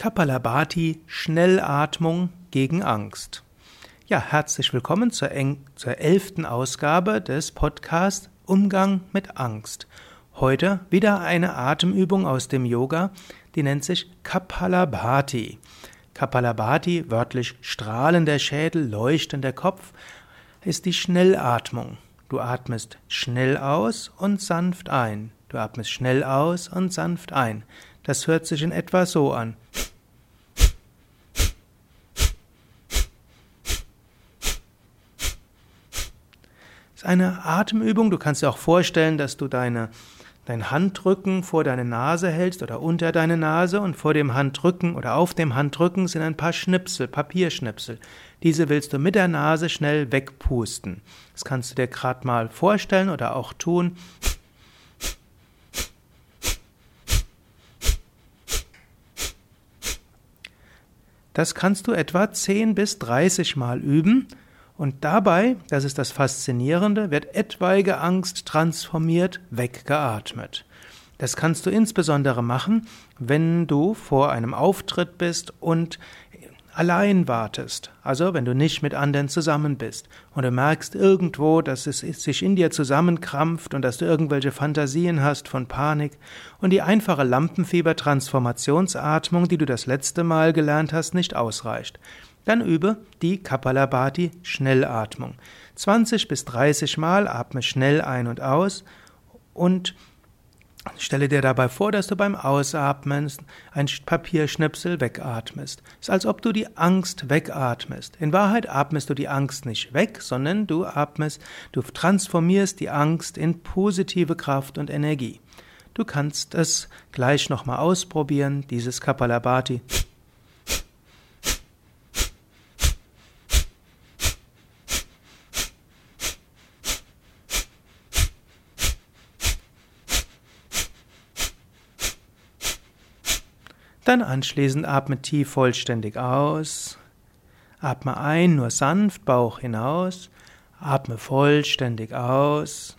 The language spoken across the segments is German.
Kapalabhati Schnellatmung gegen Angst. Ja, herzlich willkommen zur, zur elften Ausgabe des Podcasts Umgang mit Angst. Heute wieder eine Atemübung aus dem Yoga, die nennt sich Kapalabhati. Kapalabhati, wörtlich strahlender Schädel, leuchtender Kopf, ist die Schnellatmung. Du atmest schnell aus und sanft ein. Du atmest schnell aus und sanft ein. Das hört sich in etwa so an. Ist eine Atemübung. Du kannst dir auch vorstellen, dass du deine, dein Handrücken vor deine Nase hältst oder unter deine Nase und vor dem Handrücken oder auf dem Handrücken sind ein paar Schnipsel, Papierschnipsel. Diese willst du mit der Nase schnell wegpusten. Das kannst du dir gerade mal vorstellen oder auch tun. Das kannst du etwa 10 bis 30 Mal üben und dabei, das ist das Faszinierende, wird etwaige Angst transformiert, weggeatmet. Das kannst du insbesondere machen, wenn du vor einem Auftritt bist und allein wartest, also wenn du nicht mit anderen zusammen bist und du merkst irgendwo, dass es sich in dir zusammenkrampft und dass du irgendwelche Fantasien hast von Panik und die einfache Lampenfieber-Transformationsatmung, die du das letzte Mal gelernt hast, nicht ausreicht. Dann übe die Kapalabhati Schnellatmung. 20 bis 30 Mal atme schnell ein und aus und Stelle dir dabei vor, dass du beim Ausatmen ein Papierschnipsel wegatmest. Es ist, als ob du die Angst wegatmest. In Wahrheit atmest du die Angst nicht weg, sondern du atmest, du transformierst die Angst in positive Kraft und Energie. Du kannst es gleich nochmal ausprobieren, dieses Kapalabhati Dann anschließend atme tief vollständig aus. Atme ein, nur sanft, Bauch hinaus. Atme vollständig aus.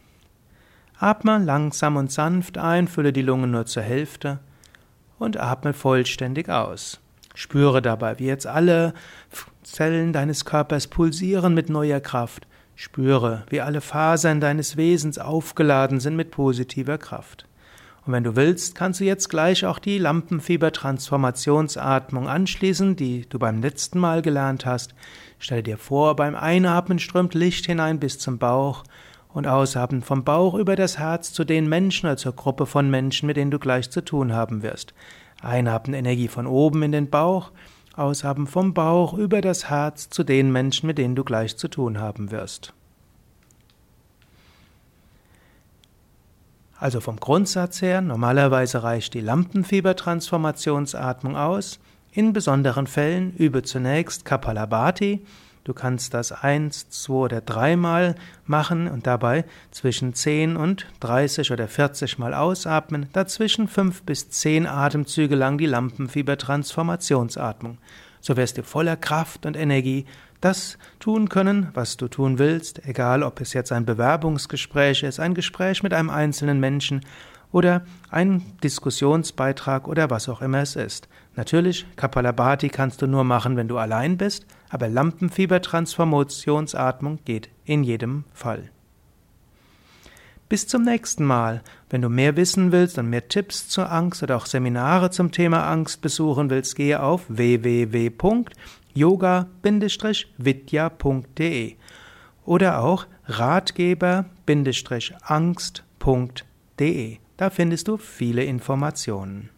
Atme langsam und sanft ein, fülle die Lungen nur zur Hälfte und atme vollständig aus. Spüre dabei, wie jetzt alle Zellen deines Körpers pulsieren mit neuer Kraft. Spüre, wie alle Fasern deines Wesens aufgeladen sind mit positiver Kraft. Und wenn du willst, kannst du jetzt gleich auch die Lampenfieber-Transformationsatmung anschließen, die du beim letzten Mal gelernt hast. Stell dir vor, beim Einatmen strömt Licht hinein bis zum Bauch und Ausatmen vom Bauch über das Herz zu den Menschen oder zur Gruppe von Menschen, mit denen du gleich zu tun haben wirst. Einatmen Energie von oben in den Bauch, Ausatmen vom Bauch über das Herz zu den Menschen, mit denen du gleich zu tun haben wirst. Also vom Grundsatz her, normalerweise reicht die Lampenfiebertransformationsatmung aus. In besonderen Fällen übe zunächst Kapalabhati. Du kannst das eins, zwei oder dreimal machen und dabei zwischen 10 und 30 oder 40 Mal ausatmen, dazwischen fünf bis zehn Atemzüge lang die Lampenfiebertransformationsatmung. So wirst du voller Kraft und Energie das tun können, was du tun willst, egal ob es jetzt ein Bewerbungsgespräch ist, ein Gespräch mit einem einzelnen Menschen oder ein Diskussionsbeitrag oder was auch immer es ist. Natürlich, Kapalabhati kannst du nur machen, wenn du allein bist, aber Lampenfieber-Transformationsatmung geht in jedem Fall. Bis zum nächsten Mal. Wenn du mehr wissen willst und mehr Tipps zur Angst oder auch Seminare zum Thema Angst besuchen willst, gehe auf www.yoga-vidya.de oder auch ratgeber-angst.de. Da findest du viele Informationen.